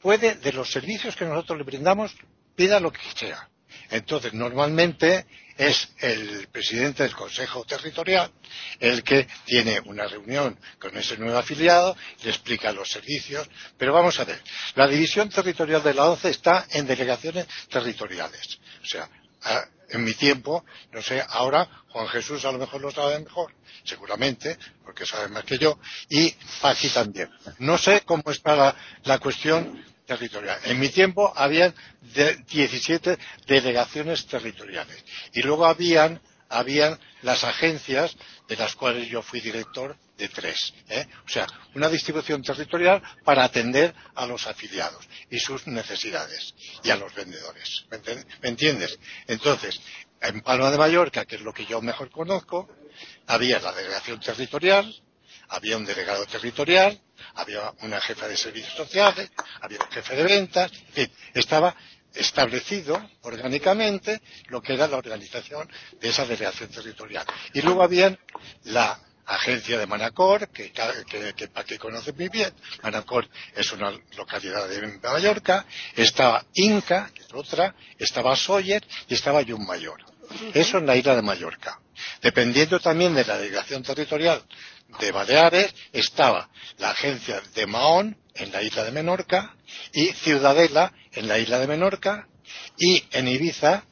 puede, de los servicios que nosotros le brindamos, pida lo que sea. Entonces, normalmente es el presidente del Consejo Territorial el que tiene una reunión con ese nuevo afiliado, le explica los servicios. Pero vamos a ver, la división territorial de la ONCE está en delegaciones territoriales. O sea, en mi tiempo, no sé, ahora Juan Jesús a lo mejor lo sabe mejor, seguramente, porque sabe más que yo, y aquí también. No sé cómo está la, la cuestión territorial. En mi tiempo había 17 delegaciones territoriales y luego habían, habían las agencias de las cuales yo fui director de tres. ¿eh? O sea, una distribución territorial para atender a los afiliados y sus necesidades y a los vendedores. ¿Me entiendes? Entonces, en Palma de Mallorca, que es lo que yo mejor conozco, había la delegación territorial, había un delegado territorial, había una jefa de servicios sociales, había un jefe de ventas, en fin, estaba establecido orgánicamente lo que era la organización de esa delegación territorial. Y luego había la agencia de Manacor, que, que, para que conoce muy bien, Manacor es una localidad de Mallorca, estaba Inca, que es otra, estaba Sawyer y estaba Yum Mayor. Eso en la isla de Mallorca. Dependiendo también de la delegación territorial de Baleares estaba la agencia de Mahón en la isla de Menorca y Ciudadela en la isla de Menorca y en Ibiza,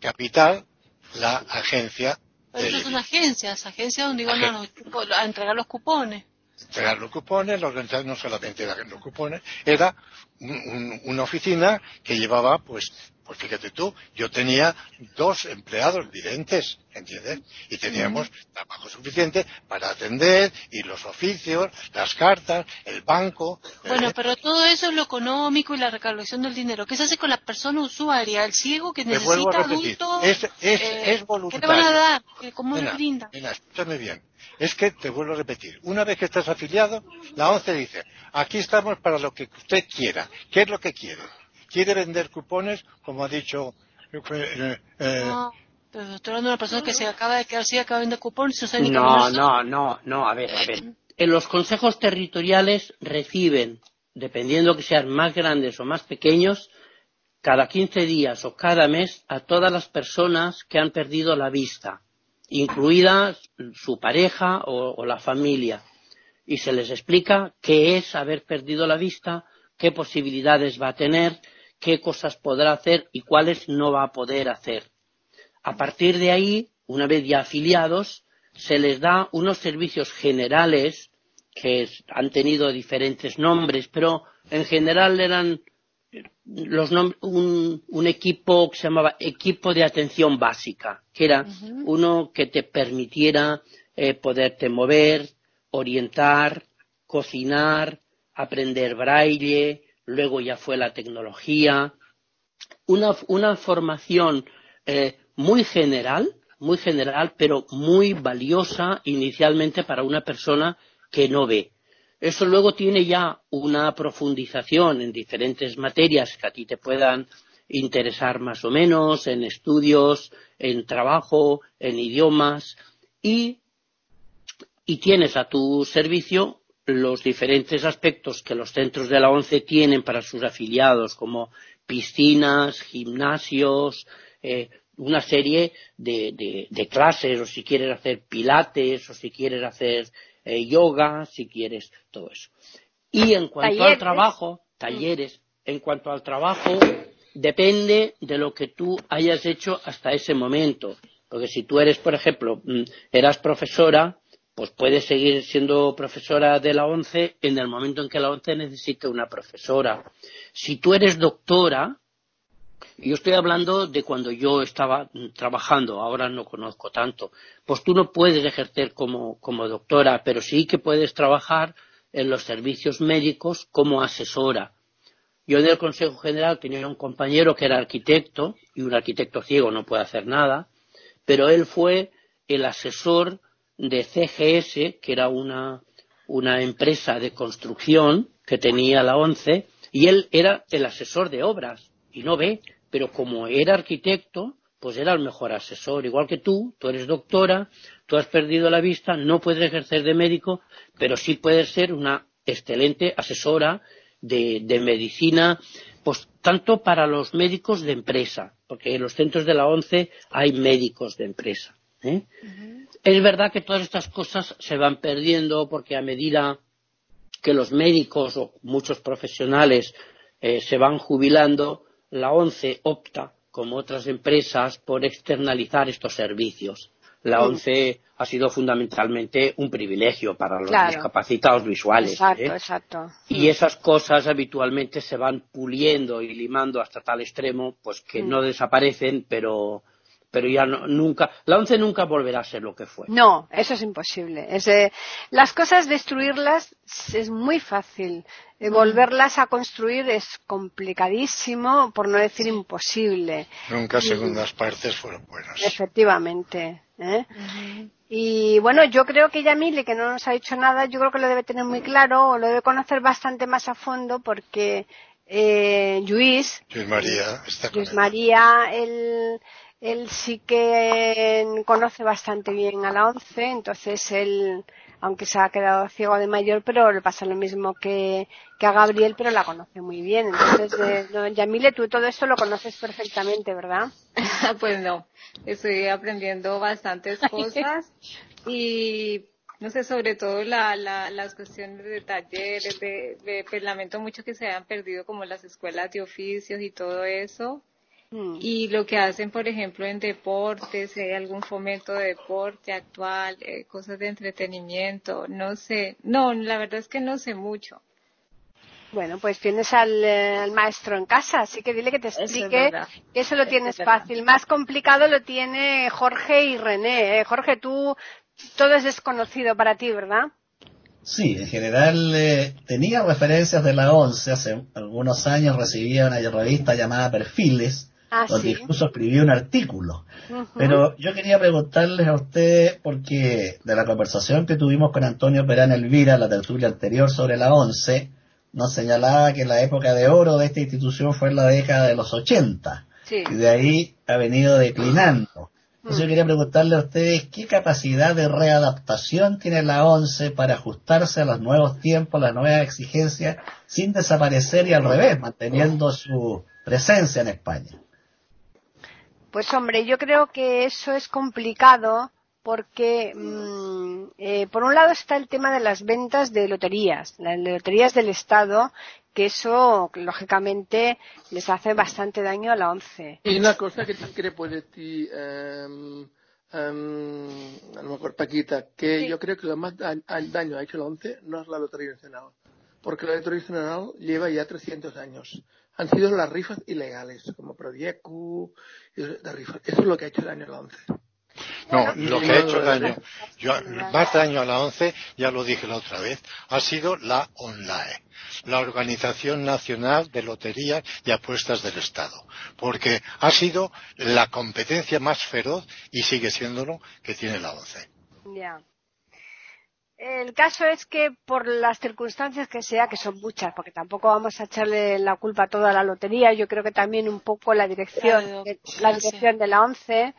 capital, la agencia. Pero eso es una agencia, esa agencia donde iban a, entregar los cupones. Entregar los cupones, la organización no solamente era los cupones, era una oficina que llevaba pues pues fíjate tú, yo tenía dos empleados videntes, ¿entiendes? Y teníamos trabajo suficiente para atender y los oficios, las cartas, el banco. Bueno, pero todo eso es lo económico y la recaudación del dinero. ¿Qué se hace con la persona usuaria, el ciego que necesita adulto? Es, es, eh, voluntario. ¿Qué te van a dar? ¿Cómo le brinda? Mira, escúchame bien. Es que te vuelvo a repetir. Una vez que estás afiliado, la ONCE dice, aquí estamos para lo que usted quiera. ¿Qué es lo que quiere? Quiere vender cupones, como ha dicho. Eh, eh, no, pero estoy hablando de una persona que se acaba de quedar así, acaba de vender cupones No, no, no, no, a ver, a ver. En los consejos territoriales reciben, dependiendo que sean más grandes o más pequeños, cada 15 días o cada mes a todas las personas que han perdido la vista, incluida su pareja o la familia. Y se les explica qué es haber perdido la vista, qué posibilidades va a tener, qué cosas podrá hacer y cuáles no va a poder hacer. A partir de ahí, una vez ya afiliados, se les da unos servicios generales que han tenido diferentes nombres, pero en general eran los un, un, equipo que se llamaba equipo de atención básica, que era uno que te permitiera eh, poderte mover, orientar, cocinar, aprender braille, luego ya fue la tecnología, una, formación eh, muy general, muy general, pero muy valiosa inicialmente para una persona que no ve. Eso luego tiene ya una profundización en diferentes materias que a ti te puedan interesar más o menos, en estudios, en trabajo, en idiomas, y, y tienes a tu servicio los diferentes aspectos que los centros de la ONCE tienen para sus afiliados, como piscinas, gimnasios, eh, una serie de, clases, o si quieres hacer pilates, o si quieres hacer eh, yoga, si quieres todo eso. Y en cuanto al trabajo, talleres, en cuanto al trabajo, depende de lo que tú hayas hecho hasta ese momento. Porque si tú eres, por ejemplo, mm, eras profesora, pues puede seguir siendo profesora de la ONCE en el momento en que la ONCE necesite una profesora. Si tú eres doctora, yo estoy hablando de cuando yo estaba trabajando, ahora no conozco tanto, pues tú no puedes ejercer como, como doctora, pero sí que puedes trabajar en los servicios médicos como asesora. Yo en el Consejo General tenía un compañero que era arquitecto y un arquitecto ciego no puede hacer nada, pero él fue el asesor de CGS, que era una, una empresa de construcción que tenía la ONCE, y él era el asesor de obras y no ve, pero como era arquitecto, pues era el mejor asesor, igual que tú, tú eres doctora, tú has perdido la vista, no puedes ejercer de médico, pero sí puedes ser una excelente asesora de, de medicina, pues tanto para los médicos de empresa, porque en los centros de la ONCE hay médicos de empresa. ¿Eh? Es verdad que todas estas cosas se van perdiendo porque a medida que los médicos o muchos profesionales eh, se van jubilando, la ONCE opta, como otras empresas, por externalizar estos servicios. La ONCE ha sido fundamentalmente un privilegio para los Claro. discapacitados visuales. Exacto, ¿eh? exacto. Y esas cosas habitualmente se van puliendo y limando hasta tal extremo, pues que Mm. no desaparecen, pero, pero ya no- nunca, la ONCE nunca volverá a ser lo que fue. No, eso es imposible. Es, eh, las cosas destruirlas es muy fácil. Eh, volverlas a construir es complicadísimo, por no decir imposible. Nunca segundas partes fueron buenas. Efectivamente. ¿eh? Y bueno, yo creo que Yamile, que no nos ha dicho nada, yo creo que lo debe tener muy claro o lo debe conocer bastante más a fondo porque eh, Luis, Luis María está con Luis él. María, él, él sí que conoce bastante bien a la ONCE, entonces él, aunque se ha quedado ciego de mayor, pero le pasa lo mismo que, que a Gabriel, pero la conoce muy bien. Entonces, eh, no, Yamile, tú todo esto lo conoces perfectamente, ¿verdad? pues no, estoy aprendiendo bastantes cosas y no sé, sobre todo la, la, las cuestiones de talleres, de, de, pues lamento mucho que se hayan perdido como las escuelas de oficios y todo eso. Mm. Y lo que hacen, por ejemplo, en deportes, si hay algún fomento de deporte actual, eh, cosas de entretenimiento, no sé. No, la verdad es que no sé mucho. Bueno, pues tienes al, eh, al maestro en casa, así que dile que te Eso es explique verdad. que eso lo Eso tienes es fácil. Más complicado lo tiene Jorge y René. ¿eh? Jorge, tú todo es desconocido para ti, ¿verdad? Sí, en general eh, tenía referencias de la ONCE. Hace algunos años recibía una revista llamada Perfiles, Ah, donde sí. incluso escribí un artículo. Pero yo quería preguntarles a ustedes, porque de la conversación que tuvimos con Antonio Perán Elvira, la tertulia anterior sobre la ONCE, nos señalaba que la época de oro de esta institución fue en la década de los 80 Sí. y de ahí ha venido declinando. Entonces yo Mm. quería preguntarle a ustedes qué capacidad de readaptación tiene la ONCE para ajustarse a los nuevos tiempos, las nuevas exigencias, sin desaparecer y al revés, manteniendo su presencia en España. Pues hombre, yo creo que eso es complicado porque mm, eh, por un lado está el tema de las ventas de loterías, las loterías del Estado, que eso lógicamente les hace bastante daño a la ONCE. Y una cosa que te quiere puede decir, em, em, a lo mejor Paquita, que Sí. yo creo que lo más da- daño ha hecho la ONCE no es la Lotería Nacional, porque la Lotería Nacional lleva ya 300 años. Han sido las rifas ilegales, como Prodiecu, y de rifas. Eso es lo que ha hecho daño a la ONCE. No, Bueno, lo que ha hecho daño, yo, más daño a la ONCE, ya lo dije la otra vez, ha sido la ONLAE, la Organización Nacional de Loterías y Apuestas del Estado, porque ha sido la competencia más feroz y sigue siéndolo que tiene la ONCE. Ya. El caso es que por las circunstancias que sea, que son muchas, porque tampoco vamos a echarle la culpa a toda la lotería, yo creo que también un poco la dirección, Claro, de, la sí. dirección de la ONCE,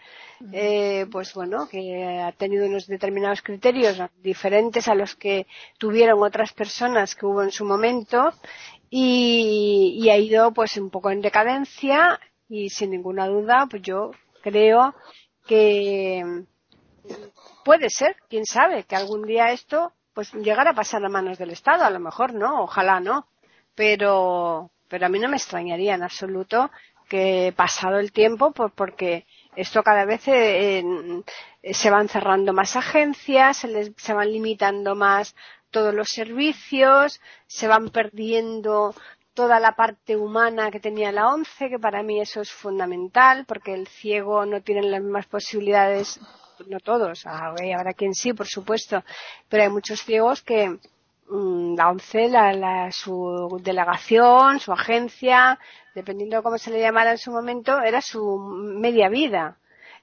eh, pues bueno, que ha tenido unos determinados criterios diferentes a los que tuvieron otras personas que hubo en su momento y, y ha ido pues un poco en decadencia y sin ninguna duda, pues yo creo que puede ser, quién sabe, que algún día esto pues llegara a pasar a manos del Estado, a lo mejor no, ojalá no, pero pero a mí no me extrañaría en absoluto que pasado el tiempo, pues porque esto cada vez eh, se van cerrando más agencias, se, les, se van limitando más todos los servicios, se van perdiendo toda la parte humana que tenía la ONCE, que para mí eso es fundamental, porque el ciego no tiene las mismas posibilidades, no todos, habrá quien sí, por supuesto, pero hay muchos ciegos que mm, la ONCE, la, la, su delegación, su agencia, dependiendo de cómo se le llamara en su momento, era su media vida.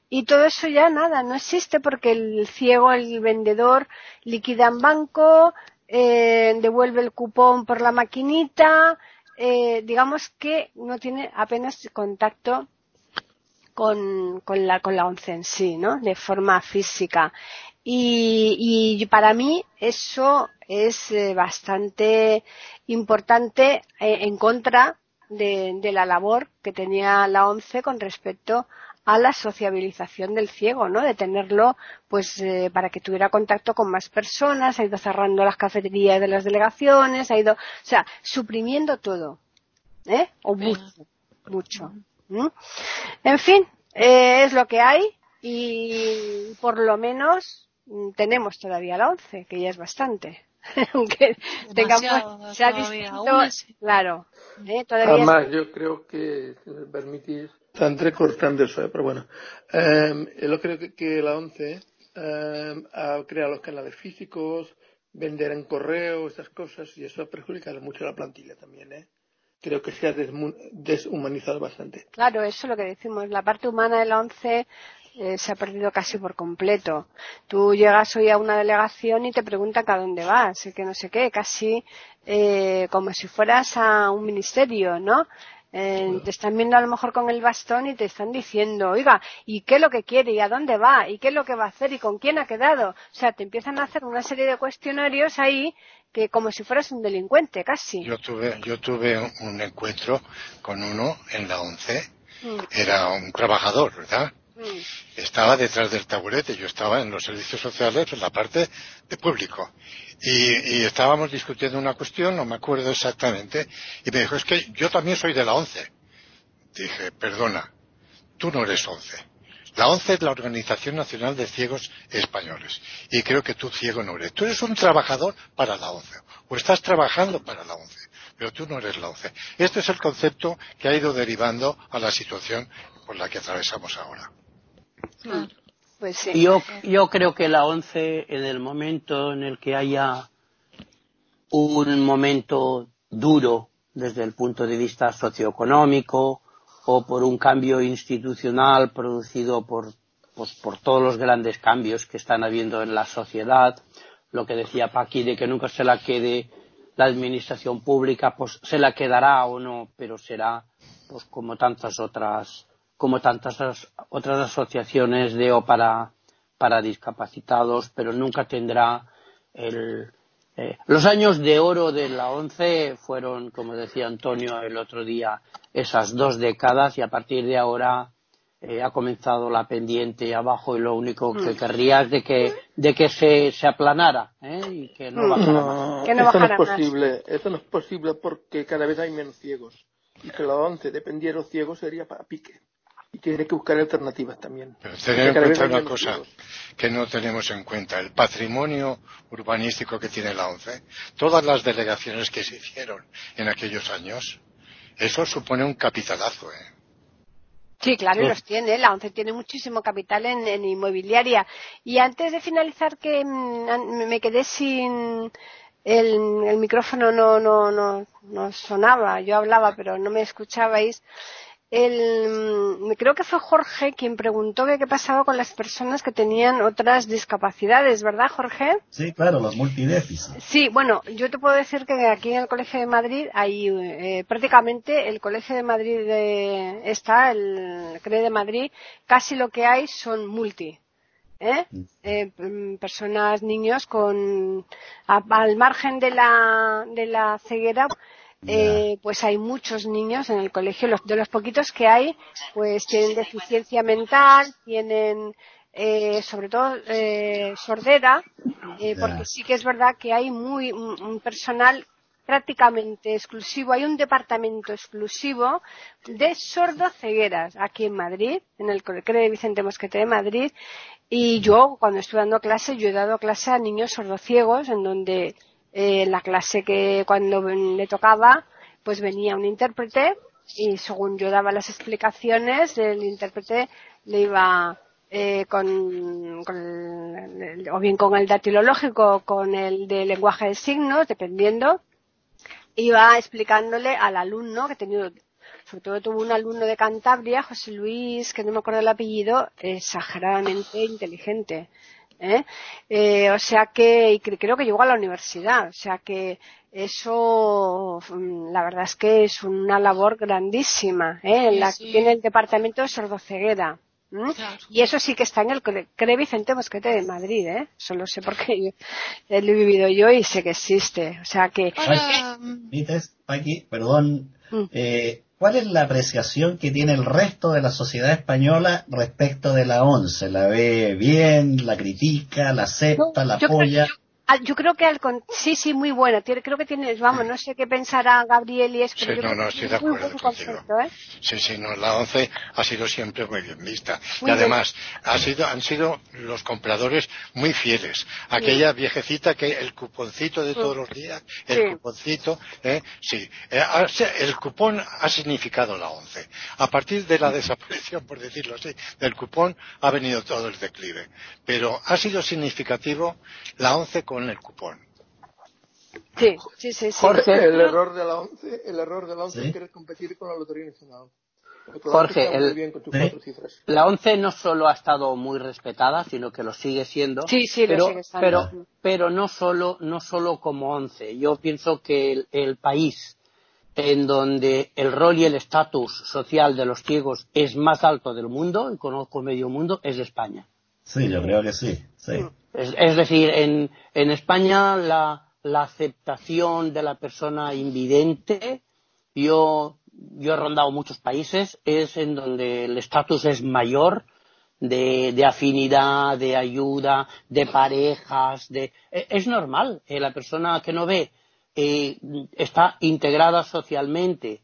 Y todo eso ya nada, no existe porque el ciego, el vendedor, liquida en banco, eh, devuelve el cupón por la maquinita, eh, digamos que no tiene apenas contacto con, con, la, con la once en sí, ¿no? De forma física. Y, y para mí eso es eh, bastante importante eh, en contra de, de, la labor que tenía la ONCE con respecto a la sociabilización del ciego, ¿no? De tenerlo, pues, eh, para que tuviera contacto con más personas, ha ido cerrando las cafeterías de las delegaciones, ha ido, o sea, suprimiendo todo, ¿eh? O mucho, mucho. En fin, eh, es lo que hay y por lo menos mm, tenemos todavía la 11, que ya es bastante. Aunque tengamos, sea distinto, claro. ¿eh? Todavía Además, es... yo creo que, si me permitís, está entrecortando eso, ¿eh? pero bueno. Eh, yo creo que, que la ONCE eh, ha creado los canales físicos, vender en correo, esas cosas, y eso ha perjudicado mucho a la plantilla también, ¿eh? Creo que se ha deshumanizado bastante. Claro, eso es lo que decimos. La parte humana de la ONCE eh, se ha perdido casi por completo. Tú llegas hoy a una delegación y te preguntan a dónde vas, que no sé qué, casi eh, como si fueras a un ministerio, ¿no? Eh, te están viendo a lo mejor con el bastón y te están diciendo, oiga, ¿y qué es lo que quiere? ¿Y a dónde va? ¿Y qué es lo que va a hacer? ¿Y con quién ha quedado? O sea, te empiezan a hacer una serie de cuestionarios ahí que como si fueras un delincuente, casi. Yo tuve, yo tuve un encuentro con uno en la ONCE. Mm. Era un trabajador, ¿verdad? Mm. Estaba detrás del taburete, yo estaba en los servicios sociales, en la parte de público. Y, y, estábamos discutiendo una cuestión, no me acuerdo exactamente, y me dijo, es que yo también soy de la ONCE. Dije, perdona, tú no eres ONCE. La ONCE es la Organización Nacional de Ciegos Españoles. Y creo que tú ciego no eres. Tú eres un trabajador para la ONCE. O estás trabajando para la ONCE. Pero tú no eres la ONCE. Este es el concepto que ha ido derivando a la situación por la que atravesamos ahora. Claro. Pues sí. yo, yo creo que la ONCE, en el momento en el que haya un momento duro desde el punto de vista socioeconómico o por un cambio institucional producido por, pues, por todos los grandes cambios que están habiendo en la sociedad, lo que decía Paqui de que nunca se la quede la administración pública, pues se la quedará o no, pero será pues como tantas otras como tantas otras asociaciones de o para, para discapacitados, pero nunca tendrá el, eh, los años de oro de la ONCE fueron, como decía Antonio el otro día, esas dos décadas y a partir de ahora eh, ha comenzado la pendiente abajo y lo único que Mm. querría es de que, de que se, se aplanara ¿eh? y que no Mm. bajara más. No, Que no eso no bajara es más. posible. Eso no es posible porque cada vez hay menos ciegos. Y que la ONCE dependiera de los ciegos sería para pique. Y tiene que buscar alternativas también. Pero tener en cuenta una cosa que no tenemos en cuenta, el patrimonio urbanístico que tiene la ONCE, todas las delegaciones que se hicieron en aquellos años, eso supone un capitalazo, ¿eh? Sí, claro, y los tiene. La ONCE tiene muchísimo capital en, en inmobiliaria. Y antes de finalizar, que mm, an- me quedé sin. El, el micrófono no, no, no, no sonaba. Yo hablaba, pero no me escuchabais. El, mm, creo que fue Jorge quien preguntó que qué pasaba con las personas que tenían otras discapacidades, ¿verdad, Jorge? Sí, claro, los multidéficits. Sí, bueno, yo te puedo decir que aquí en el Colegio de Madrid hay eh, prácticamente el Colegio de Madrid eh, está, el CRE de Madrid, casi lo que hay son multi. ¿eh? Eh, mm, personas, niños con a- al margen de la de la ceguera eh, pues hay muchos niños en el colegio. Los, de los poquitos que hay pues tienen deficiencia mental tienen eh, sobre todo eh, sordera eh, porque sí que es verdad que hay muy un, un personal prácticamente exclusivo, hay un departamento exclusivo de sordocegueras aquí en Madrid, en el Colegio de Vicente Mosquete de Madrid, y yo cuando estuve dando clase, yo he dado clase a niños sordociegos, en donde eh, la clase que cuando le tocaba, pues venía un intérprete y según yo daba las explicaciones, el intérprete le iba eh, con, o bien con el datilológico con el de lenguaje de signos, dependiendo, iba explicándole al alumno que tenido sobre todo tuvo un alumno de Cantabria, José Luis, que no me acuerdo el apellido, exageradamente inteligente. ¿Eh? Eh, o sea que, y creo que llegó a la universidad, o sea que eso, mm, la verdad es que es una labor grandísima, ¿eh? en la que tiene el departamento de sordoceguera. Y eso sí que está en el CRE Vicente Mosquete de Madrid, ¿eh? Solo sé porque yo, lo he vivido yo y sé que existe. O sea que... Paqui, perdón, mm. eh, ¿Cuál es la apreciación que tiene el resto de la sociedad española respecto de la ONCE? ¿La ve bien? ¿La critica? ¿La acepta? ¿La apoya? Yo creo que al sí, sí, muy buena. creo que tienes, vamos, no sé qué pensará Gabriel y es Sí, no, no, estoy de acuerdo contigo. ¿eh? Sí, sí, no, la ONCE ha sido siempre muy bien vista. y además, ha sido, han sido los compradores muy fieles. Aquella viejecita que el cuponcito de todos los días, el cuponcito, ¿eh? sí. Eh, el cupón ha significado la ONCE. A partir de la desaparición, por decirlo así, del cupón ha venido todo el declive. Pero ha sido significativo la ONCE con con el cupón. Sí, sí, sí. Jorge, el error de la ONCE, el error de la ONCE es querer competir con la Lotería Nacional. Jorge, el, la ONCE no solo ha estado muy respetada, sino que lo sigue siendo. Sí, sí, pero, lo sigue pero, pero no solo, no solo como ONCE. Yo pienso que el, el país en donde el rol y el estatus social de los ciegos es más alto del mundo, y conozco medio mundo, es España. Sí, yo creo que sí. Es, decir, en, en España la, la, aceptación de la persona invidente, yo, yo he rondado muchos países, es en donde el estatus es mayor de, de, afinidad, de ayuda, de parejas, de, e, es normal, eh, la persona que no ve eh, está integrada socialmente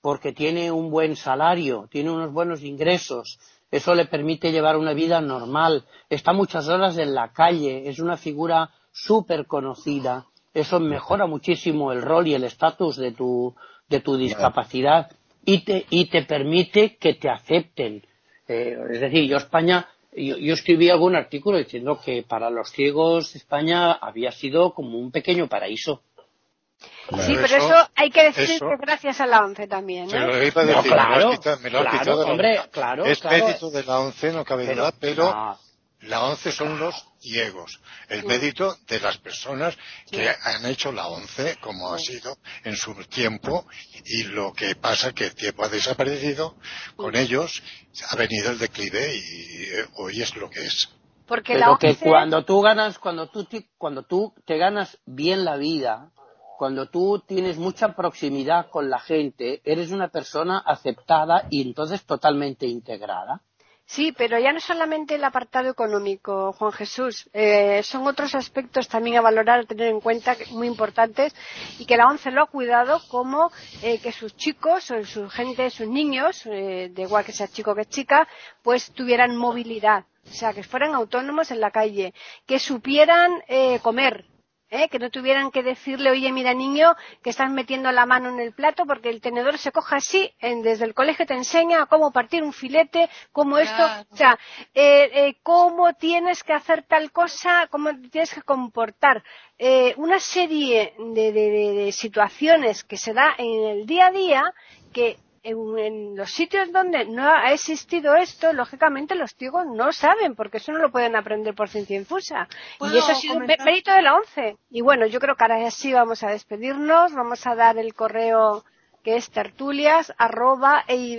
porque tiene un buen salario, tiene unos buenos ingresos, eso le permite llevar una vida normal, está muchas horas en la calle, es una figura súper conocida, eso mejora muchísimo el rol y el estatus de tu, de tu discapacidad y te, y te permite que te acepten. Eh, es decir, yo España, yo, yo, escribí algún artículo diciendo que para los ciegos España había sido como un pequeño paraíso. Sí, pero eso, hay que decir que gracias a la ONCE también. ¿no? lo iba a decir, me lo has quitado, hombre, claro, es mérito de la ONCE, no cabe duda, pero la ONCE son los ciegos, el mérito de las personas que han hecho la ONCE como ha sido en su tiempo y lo que pasa que el tiempo ha desaparecido, con ellos ha venido el declive y eh, hoy es lo que es. Porque Pero que cuando tú ganas, cuando tú, cuando tú te ganas bien la vida, cuando tú tienes mucha proximidad con la gente, eres una persona aceptada y entonces totalmente integrada. Sí, pero ya no solamente el apartado económico, Juan Jesús, eh, son otros aspectos también a valorar, a tener en cuenta, muy importantes, y que la ONCE lo ha cuidado, como eh, que sus chicos, o su gente, sus niños, eh, de igual que sea chico que chica, pues tuvieran movilidad, o sea, que fueran autónomos en la calle, que supieran comer, ¿eh? que no tuvieran que decirle, oye, mira niño, que estás metiendo la mano en el plato porque el tenedor se coja así, desde el colegio te enseña cómo partir un filete, cómo esto, o sea, eh, eh, cómo tienes que hacer tal cosa, cómo tienes que comportar. una serie de situaciones que se da en el día a día que en, los sitios donde no ha existido esto, lógicamente los ciegos no saben, porque eso no lo pueden aprender por ciencia infusa. Y eso ha sido un mérito de la ONCE. Y bueno, yo creo que ahora sí vamos a despedirnos, vamos a dar el correo que es tertulias arroba y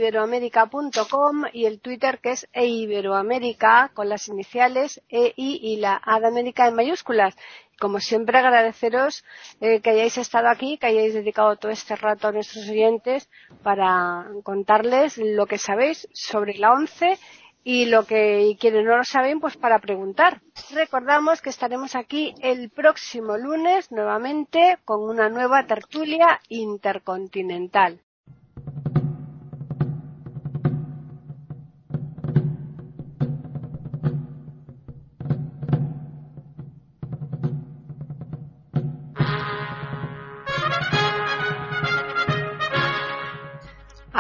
el Twitter que es eiberoamerica con las iniciales EI y la A de América en mayúsculas. Como siempre, agradeceros eh, que hayáis estado aquí, que hayáis dedicado todo este rato a nuestros oyentes para contarles lo que sabéis sobre la ONCE y lo que y quienes no lo saben, pues para preguntar. Recordamos que estaremos aquí el próximo lunes nuevamente con una nueva tertulia intercontinental.